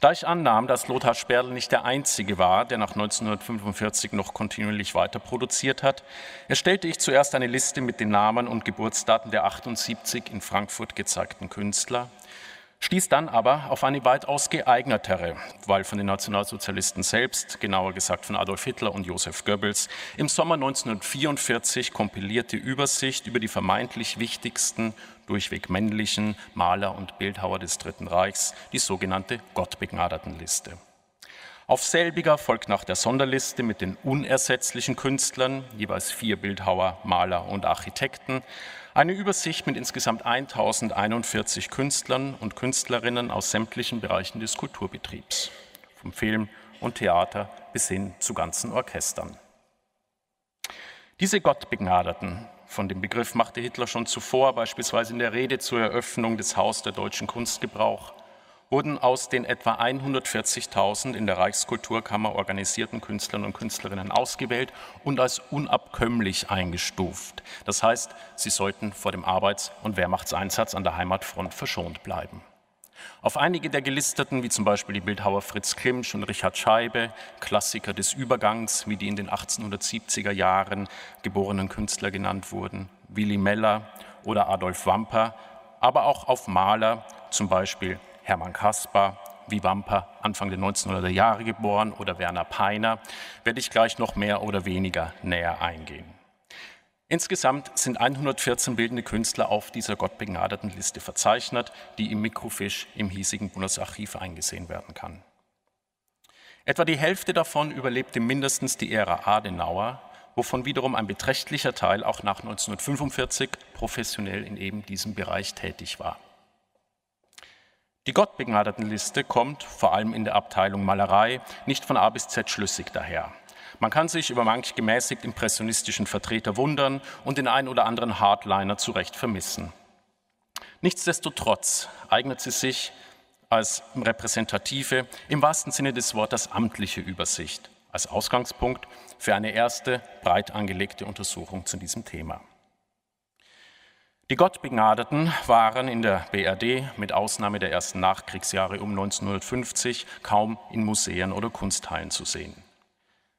Da ich annahm, dass Lothar Sperl nicht der Einzige war, der nach 1945 noch kontinuierlich weiter produziert hat, erstellte ich zuerst eine Liste mit den Namen und Geburtsdaten der 78 in Frankfurt gezeigten Künstler, stieß dann aber auf eine weitaus geeignetere, weil von den Nationalsozialisten selbst, genauer gesagt von Adolf Hitler und Josef Goebbels, im Sommer 1944 kompilierte Übersicht über die vermeintlich wichtigsten, durchweg männlichen Maler und Bildhauer des Dritten Reichs, die sogenannte Gottbegnadetenliste. Auf selbiger folgt nach der Sonderliste mit den unersetzlichen Künstlern, jeweils vier Bildhauer, Maler und Architekten, eine Übersicht mit insgesamt 1041 Künstlern und Künstlerinnen aus sämtlichen Bereichen des Kulturbetriebs, vom Film und Theater bis hin zu ganzen Orchestern. Diese Gottbegnadeten, von dem Begriff machte Hitler schon zuvor, beispielsweise in der Rede zur Eröffnung des Haus der deutschen Kunst Gebrauch, wurden aus den etwa 140.000 in der Reichskulturkammer organisierten Künstlern und Künstlerinnen ausgewählt und als unabkömmlich eingestuft. Das heißt, sie sollten vor dem Arbeits- und Wehrmachtseinsatz an der Heimatfront verschont bleiben. Auf einige der Gelisteten, wie zum Beispiel die Bildhauer Fritz Klimsch und Richard Scheibe, Klassiker des Übergangs, wie die in den 1870er Jahren geborenen Künstler genannt wurden, Willy Meller oder Adolf Wamper, aber auch auf Maler, zum Beispiel Hermann Caspar, wie Wamper Anfang der 1900er Jahre geboren oder Werner Peiner, werde ich gleich noch mehr oder weniger näher eingehen. Insgesamt sind 114 bildende Künstler auf dieser gottbegnadeten Liste verzeichnet, die im Mikrofisch im hiesigen Bundesarchiv eingesehen werden kann. Etwa die Hälfte davon überlebte mindestens die Ära Adenauer, wovon wiederum ein beträchtlicher Teil auch nach 1945 professionell in eben diesem Bereich tätig war. Die Gottbegnadetenliste kommt, vor allem in der Abteilung Malerei, nicht von A bis Z schlüssig daher. Man kann sich über manch gemäßigt impressionistischen Vertreter wundern und den ein oder anderen Hardliner zu Recht vermissen. Nichtsdestotrotz eignet sie sich als repräsentative, im wahrsten Sinne des Wortes amtliche Übersicht, als Ausgangspunkt für eine erste breit angelegte Untersuchung zu diesem Thema. Die Gottbegnadeten waren in der BRD mit Ausnahme der ersten Nachkriegsjahre um 1950 kaum in Museen oder Kunsthallen zu sehen.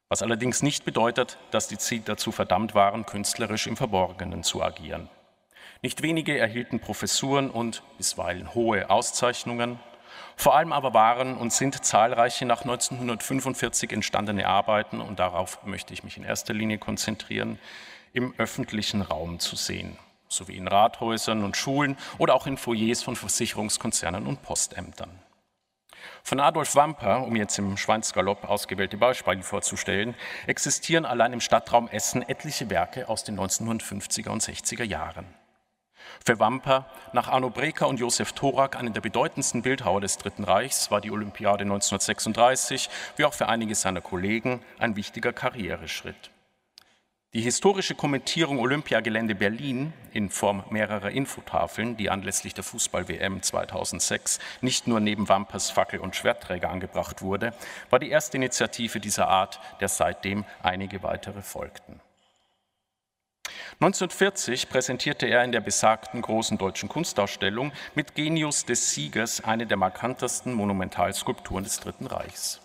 Was allerdings nicht bedeutet, dass die dazu verdammt waren, künstlerisch im Verborgenen zu agieren. Nicht wenige erhielten Professuren und bisweilen hohe Auszeichnungen. Vor allem aber waren und sind zahlreiche nach 1945 entstandene Arbeiten, und darauf möchte ich mich in erster Linie konzentrieren, im öffentlichen Raum zu sehen sowie in Rathäusern und Schulen oder auch in Foyers von Versicherungskonzernen und Postämtern. Von Adolf Wamper, um jetzt im Schweinsgalopp ausgewählte Beispiele vorzustellen, existieren allein im Stadtraum Essen etliche Werke aus den 1950er und 60er Jahren. Für Wamper, nach Arno Breker und Josef Thorak, einen der bedeutendsten Bildhauer des Dritten Reichs, war die Olympiade 1936, wie auch für einige seiner Kollegen, ein wichtiger Karriereschritt. Die historische Kommentierung Olympiagelände Berlin in Form mehrerer Infotafeln, die anlässlich der Fußball-WM 2006 nicht nur neben Wampers Fackel und Schwertträger angebracht wurde, war die erste Initiative dieser Art, der seitdem einige weitere folgten. 1940 präsentierte er in der besagten großen deutschen Kunstausstellung mit Genius des Siegers eine der markantesten Monumentalskulpturen des Dritten Reichs.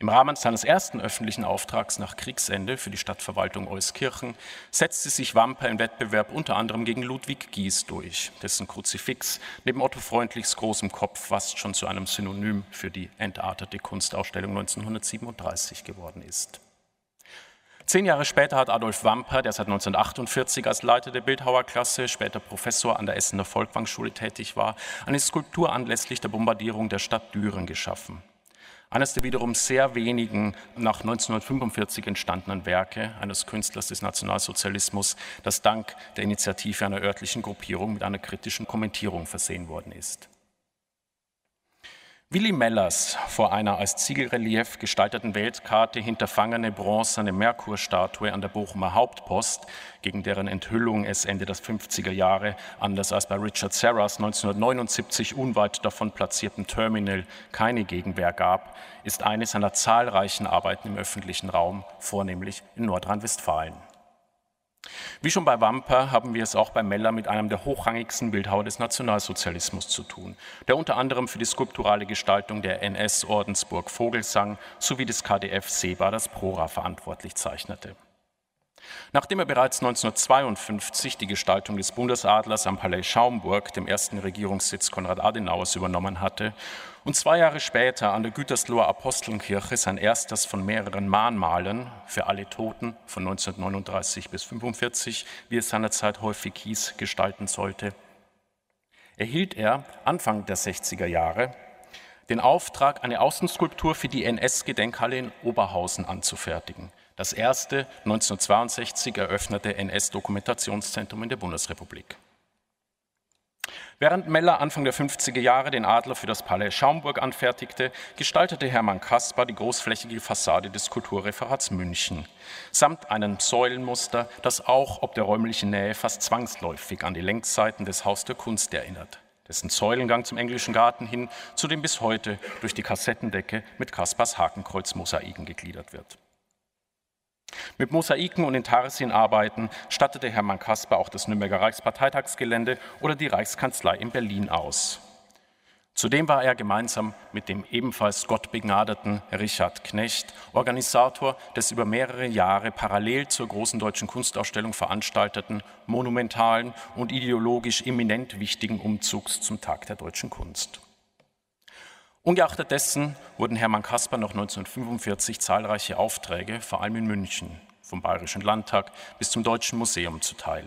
Im Rahmen seines ersten öffentlichen Auftrags nach Kriegsende für die Stadtverwaltung Euskirchen setzte sich Wamper im Wettbewerb unter anderem gegen Ludwig Gies durch, dessen Kruzifix neben Otto Freundlichs großem Kopf fast schon zu einem Synonym für die entartete Kunstausstellung 1937 geworden ist. Zehn Jahre später hat Adolf Wamper, der seit 1948 als Leiter der Bildhauerklasse, später Professor an der Essener Volkwangschule tätig war, eine Skulptur anlässlich der Bombardierung der Stadt Düren geschaffen. Eines der wiederum sehr wenigen nach 1945 entstandenen Werke eines Künstlers des Nationalsozialismus, das dank der Initiative einer örtlichen Gruppierung mit einer kritischen Kommentierung versehen worden ist. Willy Mellers vor einer als Ziegelrelief gestalteten Weltkarte hinterfangene bronzene Merkurstatue an der Bochumer Hauptpost, gegen deren Enthüllung es Ende der 50er Jahre, anders als bei Richard Serras 1979 unweit davon platzierten Terminal, keine Gegenwehr gab, ist eine seiner zahlreichen Arbeiten im öffentlichen Raum, vornehmlich in Nordrhein-Westfalen. Wie schon bei Wamper haben wir es auch bei Meller mit einem der hochrangigsten Bildhauer des Nationalsozialismus zu tun, der unter anderem für die skulpturale Gestaltung der NS-Ordensburg Vogelsang sowie des KDF Seba das Prora verantwortlich zeichnete. Nachdem er bereits 1952 die Gestaltung des Bundesadlers am Palais Schaumburg, dem ersten Regierungssitz Konrad Adenauers, übernommen hatte und zwei Jahre später an der Gütersloher Apostenkirche sein erstes von mehreren Mahnmalen für alle Toten von 1939 bis 1945, wie es seinerzeit häufig hieß, gestalten sollte, erhielt er Anfang der 60er Jahre den Auftrag, eine Außenskulptur für die NS-Gedenkhalle in Oberhausen anzufertigen das erste 1962 eröffnete NS-Dokumentationszentrum in der Bundesrepublik. Während Meller Anfang der 50er Jahre den Adler für das Palais Schaumburg anfertigte, gestaltete Hermann Kaspar die großflächige Fassade des Kulturreferats München, samt einem Säulenmuster, das auch ob der räumlichen Nähe fast zwangsläufig an die Längsseiten des Haus der Kunst erinnert, dessen Säulengang zum englischen Garten hin zu dem bis heute durch die Kassettendecke mit Kaspars Hakenkreuzmosaiken gegliedert wird. Mit Mosaiken und Intarsienarbeiten stattete Hermann Kasper auch das Nürnberger Reichsparteitagsgelände oder die Reichskanzlei in Berlin aus. Zudem war er gemeinsam mit dem ebenfalls gottbegnadeten Richard Knecht Organisator des über mehrere Jahre parallel zur großen deutschen Kunstausstellung veranstalteten, monumentalen und ideologisch eminent wichtigen Umzugs zum Tag der deutschen Kunst. Ungeachtet dessen wurden Hermann Caspar noch 1945 zahlreiche Aufträge, vor allem in München, vom Bayerischen Landtag bis zum Deutschen Museum zuteil.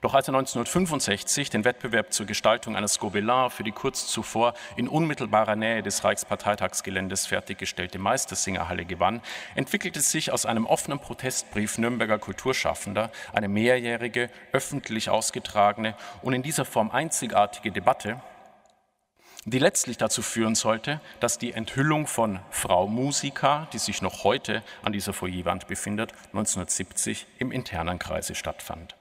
Doch als er 1965 den Wettbewerb zur Gestaltung eines Gobelin für die kurz zuvor in unmittelbarer Nähe des Reichsparteitagsgeländes fertiggestellte Meistersingerhalle gewann, entwickelte sich aus einem offenen Protestbrief Nürnberger Kulturschaffender eine mehrjährige, öffentlich ausgetragene und in dieser Form einzigartige Debatte, die letztlich dazu führen sollte, dass die Enthüllung von Frau Musica, die sich noch heute an dieser Foyerwand befindet, 1970 im internen Kreise stattfand.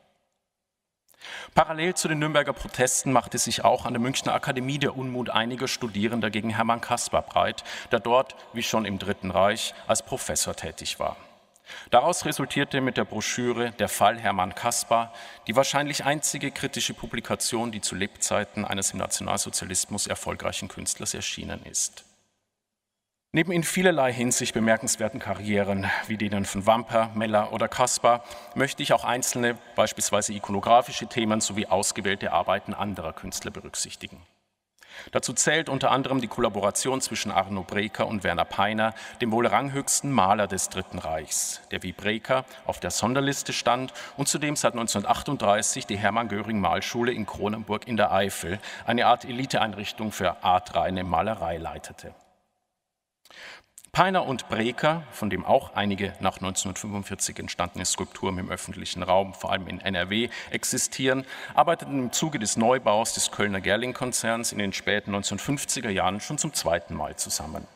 Parallel zu den Nürnberger Protesten machte sich auch an der Münchner Akademie der Unmut einiger Studierender gegen Hermann Caspar breit, der dort, wie schon im Dritten Reich, als Professor tätig war. Daraus resultierte mit der Broschüre Der Fall Hermann Caspar die wahrscheinlich einzige kritische Publikation, die zu Lebzeiten eines im Nationalsozialismus erfolgreichen Künstlers erschienen ist. Neben in vielerlei Hinsicht bemerkenswerten Karrieren wie denen von Wamper, Meller oder Kaspar möchte ich auch einzelne, beispielsweise ikonografische Themen sowie ausgewählte Arbeiten anderer Künstler berücksichtigen. Dazu zählt unter anderem die Kollaboration zwischen Arno Breker und Werner Peiner, dem wohl ranghöchsten Maler des Dritten Reichs, der wie Breker auf der Sonderliste stand und zudem seit 1938 die Hermann Göring Malschule in Kronenburg in der Eifel, eine Art Eliteeinrichtung für artreine Malerei leitete. Peiner und Breker, von dem auch einige nach 1945 entstandene Skulpturen im öffentlichen Raum, vor allem in NRW, existieren, arbeiteten im Zuge des Neubaus des Kölner Gerling-Konzerns in den späten 1950er Jahren schon zum zweiten Mal zusammen.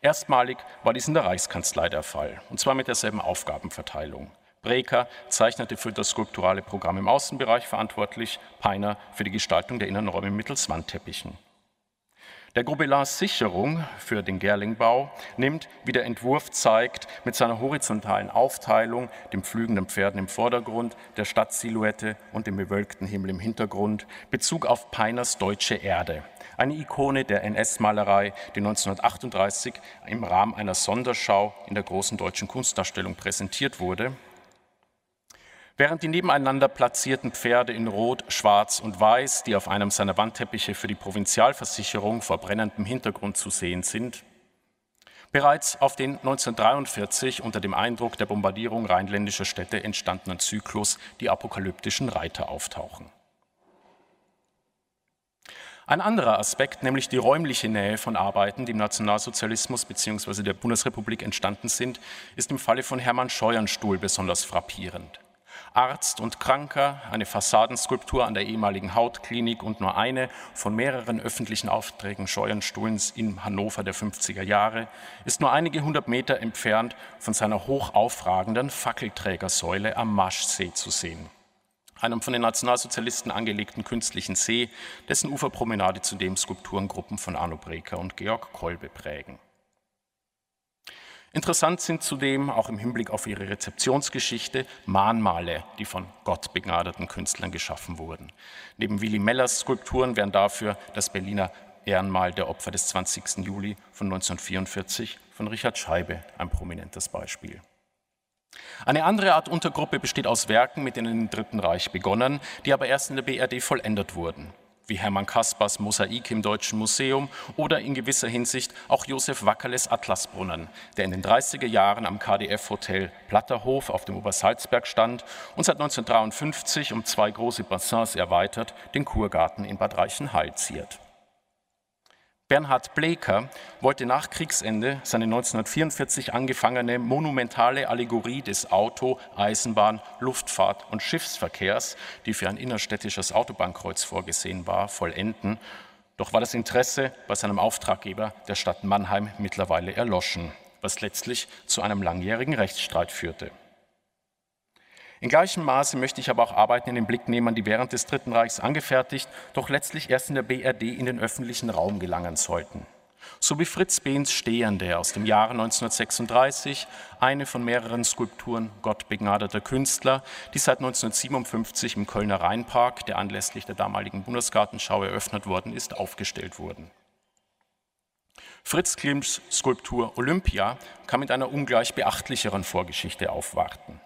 Erstmalig war dies in der Reichskanzlei der Fall, und zwar mit derselben Aufgabenverteilung. Breker zeichnete für das skulpturale Programm im Außenbereich verantwortlich, Peiner für die Gestaltung der Innenräume mittels Wandteppichen. Der Gobelins Sicherung für den Gerlingbau nimmt, wie der Entwurf zeigt, mit seiner horizontalen Aufteilung, dem pflügenden Pferden im Vordergrund, der Stadtsilhouette und dem bewölkten Himmel im Hintergrund Bezug auf Peiners Deutsche Erde, eine Ikone der NS-Malerei, die 1938 im Rahmen einer Sonderschau in der großen deutschen Kunstausstellung präsentiert wurde Während die nebeneinander platzierten Pferde in Rot, Schwarz und Weiß, die auf einem seiner Wandteppiche für die Provinzialversicherung vor brennendem Hintergrund zu sehen sind, bereits auf den 1943 unter dem Eindruck der Bombardierung rheinländischer Städte entstandenen Zyklus die apokalyptischen Reiter auftauchen. Ein anderer Aspekt, nämlich die räumliche Nähe von Arbeiten, die im Nationalsozialismus bzw. der Bundesrepublik entstanden sind, ist im Falle von Hermann Scheuernstuhl besonders frappierend. Arzt und Kranker, eine Fassadenskulptur an der ehemaligen Hautklinik und nur eine von mehreren öffentlichen Aufträgen Scheuernstuhlens in Hannover der 50er Jahre, ist nur einige hundert Meter entfernt von seiner hochaufragenden Fackelträgersäule am Maschsee zu sehen einem von den Nationalsozialisten angelegten künstlichen See, dessen Uferpromenade zudem Skulpturengruppen von Arno Breker und Georg Kolbe prägen. Interessant sind zudem auch im Hinblick auf ihre Rezeptionsgeschichte Mahnmale, die von Gott begnadeten Künstlern geschaffen wurden. Neben Willy Mellers Skulpturen wären dafür das Berliner Ehrenmal der Opfer des 20. Juli von 1944 von Richard Scheibe ein prominentes Beispiel. Eine andere Art Untergruppe besteht aus Werken, mit denen im Dritten Reich begonnen, die aber erst in der BRD vollendet wurden wie Hermann Kaspers Mosaik im Deutschen Museum oder in gewisser Hinsicht auch Josef Wackerles Atlasbrunnen, der in den 30er Jahren am KDF-Hotel Platterhof auf dem Obersalzberg stand und seit 1953 um zwei große Bassins erweitert den Kurgarten in Bad Reichenhall ziert. Bernhard Bleker wollte nach Kriegsende seine 1944 angefangene monumentale Allegorie des Auto-, Eisenbahn-, Luftfahrt- und Schiffsverkehrs, die für ein innerstädtisches Autobahnkreuz vorgesehen war, vollenden. Doch war das Interesse bei seinem Auftraggeber, der Stadt Mannheim, mittlerweile erloschen, was letztlich zu einem langjährigen Rechtsstreit führte. In gleichem Maße möchte ich aber auch Arbeiten in den Blick nehmen, die während des Dritten Reichs angefertigt, doch letztlich erst in der BRD in den öffentlichen Raum gelangen sollten. So wie Fritz Behns Stehende aus dem Jahre 1936, eine von mehreren Skulpturen Gott begnadeter Künstler, die seit 1957 im Kölner Rheinpark, der anlässlich der damaligen Bundesgartenschau eröffnet worden ist, aufgestellt wurden. Fritz Klimts Skulptur Olympia kann mit einer ungleich beachtlicheren Vorgeschichte aufwarten.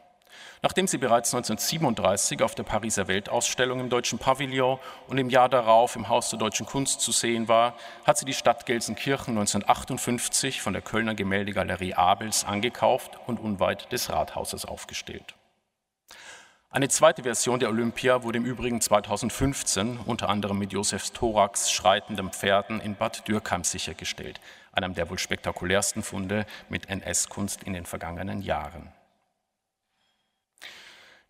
Nachdem sie bereits 1937 auf der Pariser Weltausstellung im Deutschen Pavillon und im Jahr darauf im Haus der Deutschen Kunst zu sehen war, hat sie die Stadt Gelsenkirchen 1958 von der Kölner Gemäldegalerie Abels angekauft und unweit des Rathauses aufgestellt. Eine zweite Version der Olympia wurde im Übrigen 2015 unter anderem mit Josefs Thorax schreitenden Pferden in Bad Dürkheim sichergestellt, einem der wohl spektakulärsten Funde mit NS-Kunst in den vergangenen Jahren.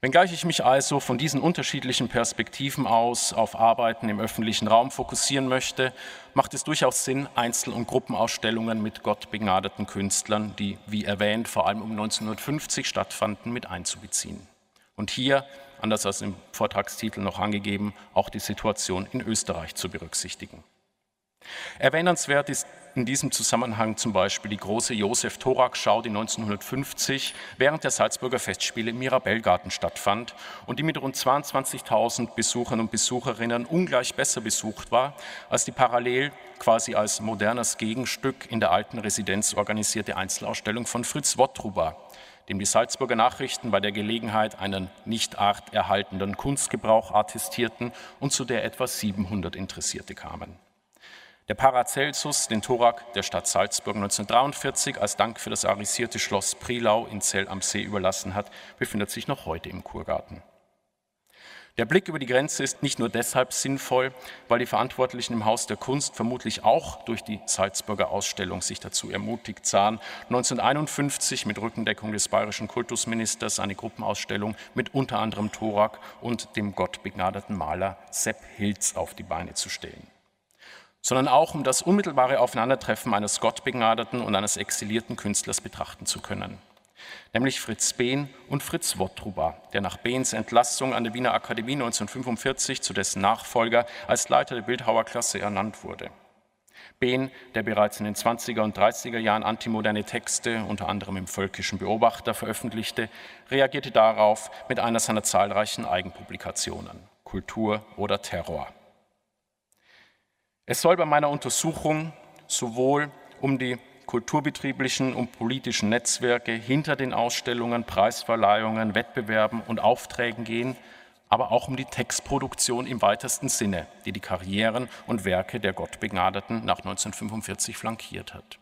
Wenngleich ich mich also von diesen unterschiedlichen Perspektiven aus auf Arbeiten im öffentlichen Raum fokussieren möchte, macht es durchaus Sinn, Einzel- und Gruppenausstellungen mit Gott begnadeten Künstlern, die, wie erwähnt, vor allem um 1950 stattfanden, mit einzubeziehen. Und hier, anders als im Vortragstitel noch angegeben, auch die Situation in Österreich zu berücksichtigen. Erwähnenswert ist in diesem Zusammenhang zum Beispiel die große Josef Thorak-Schau, die 1950 während der Salzburger Festspiele im Mirabellgarten stattfand und die mit rund 22.000 Besuchern und Besucherinnen ungleich besser besucht war als die parallel quasi als modernes Gegenstück in der alten Residenz organisierte Einzelausstellung von Fritz Wottruber, dem die Salzburger Nachrichten bei der Gelegenheit einen nicht arterhaltenden Kunstgebrauch attestierten und zu der etwa 700 Interessierte kamen. Der Paracelsus, den Thorak der Stadt Salzburg 1943 als Dank für das arisierte Schloss Prilau in Zell am See überlassen hat, befindet sich noch heute im Kurgarten. Der Blick über die Grenze ist nicht nur deshalb sinnvoll, weil die Verantwortlichen im Haus der Kunst vermutlich auch durch die Salzburger Ausstellung sich dazu ermutigt sahen, 1951 mit Rückendeckung des bayerischen Kultusministers eine Gruppenausstellung mit unter anderem Thorak und dem gottbegnadeten Maler Sepp Hilz auf die Beine zu stellen sondern auch um das unmittelbare Aufeinandertreffen eines gottbegnadeten und eines exilierten Künstlers betrachten zu können, nämlich Fritz Behn und Fritz Wottruba, der nach Behns Entlassung an der Wiener Akademie 1945 zu dessen Nachfolger als Leiter der Bildhauerklasse ernannt wurde. Behn, der bereits in den 20er und 30er Jahren antimoderne Texte, unter anderem im Völkischen Beobachter, veröffentlichte, reagierte darauf mit einer seiner zahlreichen Eigenpublikationen, Kultur oder Terror. Es soll bei meiner Untersuchung sowohl um die kulturbetrieblichen und politischen Netzwerke hinter den Ausstellungen, Preisverleihungen, Wettbewerben und Aufträgen gehen, aber auch um die Textproduktion im weitesten Sinne, die die Karrieren und Werke der Gottbegnadeten nach 1945 flankiert hat.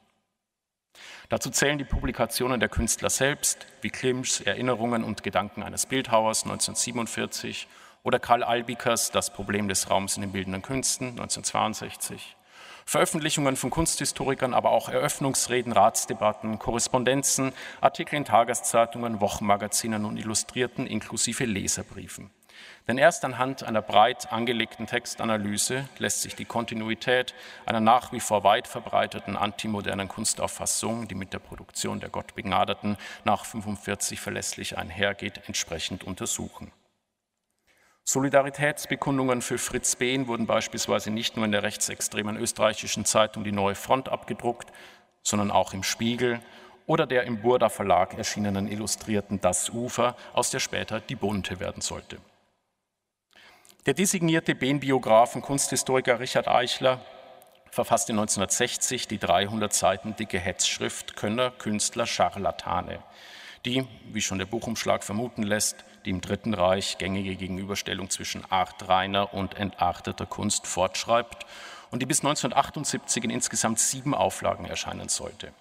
Dazu zählen die Publikationen der Künstler selbst, wie Klimschs Erinnerungen und Gedanken eines Bildhauers 1947 oder Karl Albikers Das Problem des Raums in den bildenden Künsten 1962. Veröffentlichungen von Kunsthistorikern, aber auch Eröffnungsreden, Ratsdebatten, Korrespondenzen, Artikel in Tageszeitungen, Wochenmagazinen und Illustrierten inklusive Leserbriefen. Denn erst anhand einer breit angelegten Textanalyse lässt sich die Kontinuität einer nach wie vor weit verbreiteten antimodernen Kunstauffassung, die mit der Produktion der Gottbegnadeten nach 45 verlässlich einhergeht, entsprechend untersuchen. Solidaritätsbekundungen für Fritz Behn wurden beispielsweise nicht nur in der rechtsextremen österreichischen Zeitung Die Neue Front abgedruckt, sondern auch im Spiegel oder der im Burda Verlag erschienenen Illustrierten Das Ufer, aus der später Die Bunte werden sollte. Der designierte Behn-Biograf und Kunsthistoriker Richard Eichler verfasste 1960 die 300 Seiten dicke Hetzschrift Könner, Künstler, Scharlatane, die, wie schon der Buchumschlag vermuten lässt, die im Dritten Reich gängige Gegenüberstellung zwischen artreiner und entarteter Kunst fortschreibt und die bis 1978 in insgesamt sieben Auflagen erscheinen sollte.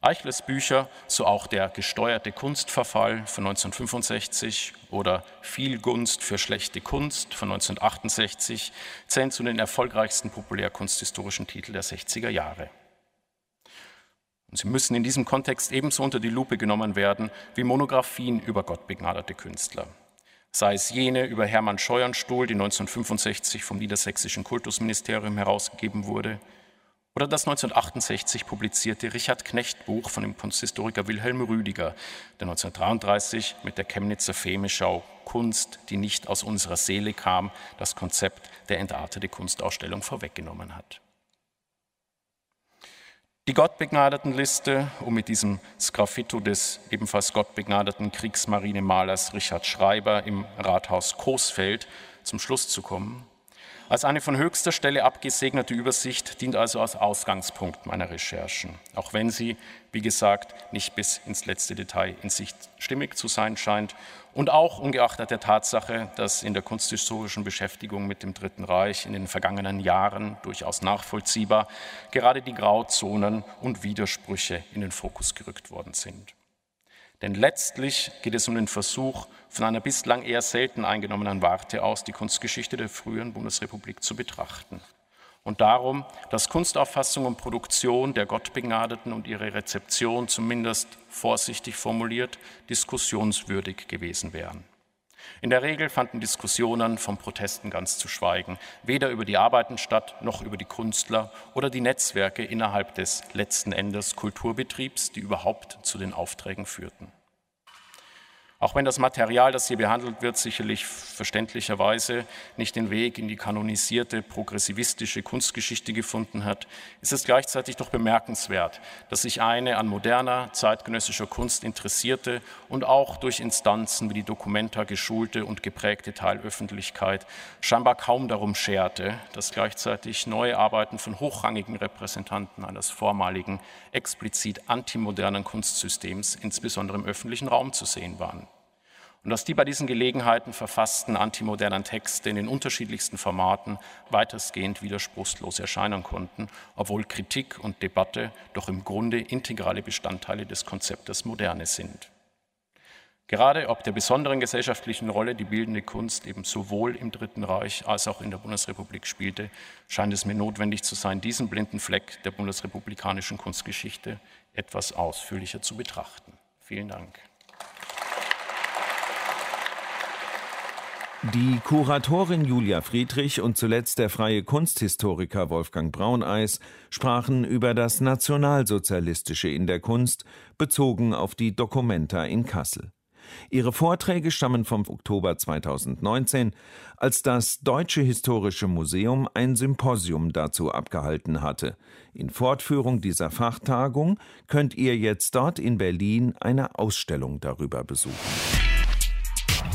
Eichlers Bücher, so auch der gesteuerte Kunstverfall von 1965 oder Viel Gunst für schlechte Kunst von 1968, zählen zu den erfolgreichsten populärkunsthistorischen Titeln der 60er Jahre. Und sie müssen in diesem Kontext ebenso unter die Lupe genommen werden wie Monographien über gottbegnadete Künstler. Sei es jene über Hermann Scheuernstuhl, die 1965 vom Niedersächsischen Kultusministerium herausgegeben wurde, oder das 1968 publizierte Richard Knecht Buch von dem Kunsthistoriker Wilhelm Rüdiger, der 1933 mit der Chemnitzer Femeschau Kunst, die nicht aus unserer Seele kam, das Konzept der entartete Kunstausstellung vorweggenommen hat. Die Gottbegnadetenliste, um mit diesem Sgraffito des ebenfalls gottbegnadeten Kriegsmarinemalers Richard Schreiber im Rathaus Coesfeld zum Schluss zu kommen. Als eine von höchster Stelle abgesegnete Übersicht dient also als Ausgangspunkt meiner Recherchen, auch wenn sie, wie gesagt, nicht bis ins letzte Detail in sich stimmig zu sein scheint und auch ungeachtet der Tatsache, dass in der kunsthistorischen Beschäftigung mit dem Dritten Reich in den vergangenen Jahren durchaus nachvollziehbar gerade die Grauzonen und Widersprüche in den Fokus gerückt worden sind. Denn letztlich geht es um den Versuch, von einer bislang eher selten eingenommenen Warte aus die Kunstgeschichte der frühen Bundesrepublik zu betrachten. Und darum, dass Kunstauffassung und Produktion der Gottbegnadeten und ihre Rezeption zumindest vorsichtig formuliert diskussionswürdig gewesen wären. In der Regel fanden Diskussionen von Protesten ganz zu schweigen, weder über die Arbeiten statt noch über die Künstler oder die Netzwerke innerhalb des letzten Endes Kulturbetriebs, die überhaupt zu den Aufträgen führten. Auch wenn das Material, das hier behandelt wird, sicherlich verständlicherweise nicht den Weg in die kanonisierte progressivistische Kunstgeschichte gefunden hat, ist es gleichzeitig doch bemerkenswert, dass sich eine an moderner zeitgenössischer Kunst interessierte und auch durch Instanzen wie die Documenta geschulte und geprägte Teilöffentlichkeit scheinbar kaum darum scherte, dass gleichzeitig neue Arbeiten von hochrangigen Repräsentanten eines vormaligen explizit antimodernen Kunstsystems insbesondere im öffentlichen Raum zu sehen waren und dass die bei diesen Gelegenheiten verfassten antimodernen Texte in den unterschiedlichsten Formaten weitestgehend widerspruchslos erscheinen konnten, obwohl Kritik und Debatte doch im Grunde integrale Bestandteile des Konzeptes Moderne sind. Gerade ob der besonderen gesellschaftlichen Rolle die bildende Kunst eben sowohl im Dritten Reich als auch in der Bundesrepublik spielte, scheint es mir notwendig zu sein, diesen blinden Fleck der bundesrepublikanischen Kunstgeschichte etwas ausführlicher zu betrachten. Vielen Dank. Die Kuratorin Julia Friedrich und zuletzt der freie Kunsthistoriker Wolfgang Brauneis sprachen über das Nationalsozialistische in der Kunst, bezogen auf die Documenta in Kassel. Ihre Vorträge stammen vom Oktober 2019, als das Deutsche Historische Museum ein Symposium dazu abgehalten hatte. In Fortführung dieser Fachtagung könnt ihr jetzt dort in Berlin eine Ausstellung darüber besuchen.